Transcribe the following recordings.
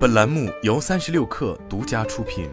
本栏目由三十六氪独家出品。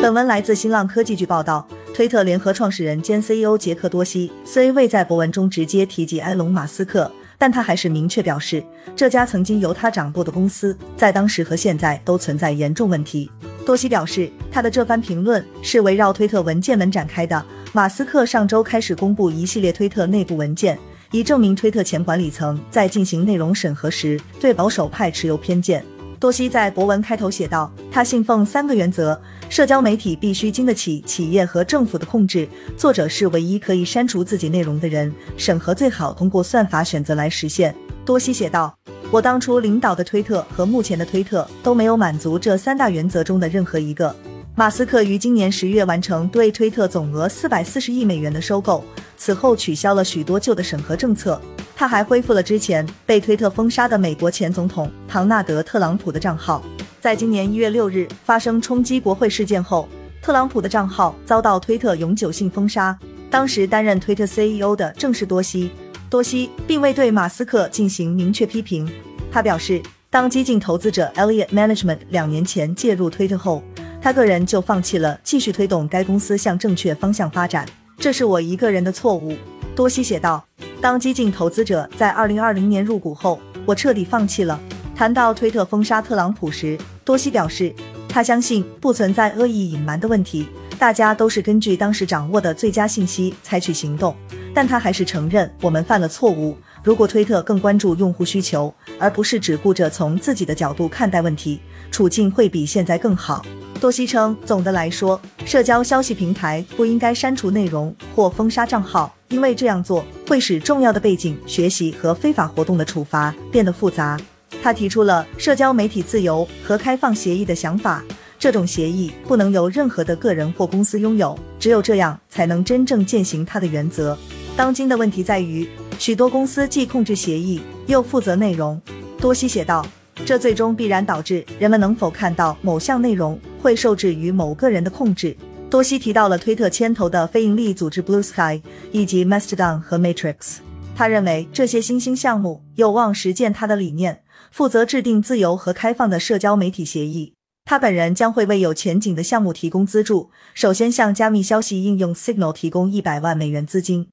本文来自新浪科技据报道，推特联合创始人兼 CEO 杰克多西虽未在博文中直接提及埃隆·马斯克，但他还是明确表示，这家曾经由他掌舵的公司在当时和现在都存在严重问题。多西表示，他的这番评论是围绕推特文件门展开的。马斯克上周开始公布一系列推特内部文件，以证明推特前管理层在进行内容审核时对保守派持有偏见。多西在博文开头写道：“他信奉三个原则，社交媒体必须经得起企业和政府的控制。作者是唯一可以删除自己内容的人，审核最好通过算法选择来实现。”多西写道：“我当初领导的推特和目前的推特都没有满足这三大原则中的任何一个。”马斯克于今年十月完成对推特总额四百四十亿美元的收购，此后取消了许多旧的审核政策。他还恢复了之前被推特封杀的美国前总统唐纳德·特朗普的账号。在今年一月六日发生冲击国会事件后，特朗普的账号遭到推特永久性封杀。当时担任推特 CEO 的正是多西。多西并未对马斯克进行明确批评。他表示，当激进投资者 Elliott Management 两年前介入推特后，他个人就放弃了继续推动该公司向正确方向发展。这是我一个人的错误。多西写道。当激进投资者在二零二零年入股后，我彻底放弃了。谈到推特封杀特朗普时，多西表示，他相信不存在恶意隐瞒的问题，大家都是根据当时掌握的最佳信息采取行动。但他还是承认我们犯了错误。如果推特更关注用户需求，而不是只顾着从自己的角度看待问题，处境会比现在更好。多西称，总的来说，社交消息平台不应该删除内容或封杀账号。因为这样做会使重要的背景、学习和非法活动的处罚变得复杂。他提出了社交媒体自由和开放协议的想法，这种协议不能由任何的个人或公司拥有，只有这样才能真正践行他的原则。当今的问题在于，许多公司既控制协议又负责内容。多西写道，这最终必然导致人们能否看到某项内容会受制于某个人的控制。多西提到了推特牵头的非营利组织 Blue Sky 以及 Mastodon 和 Matrix。他认为这些新兴项目有望实践他的理念，负责制定自由和开放的社交媒体协议。他本人将会为有前景的项目提供资助，首先向加密消息应用 Signal 提供一百万美元资金。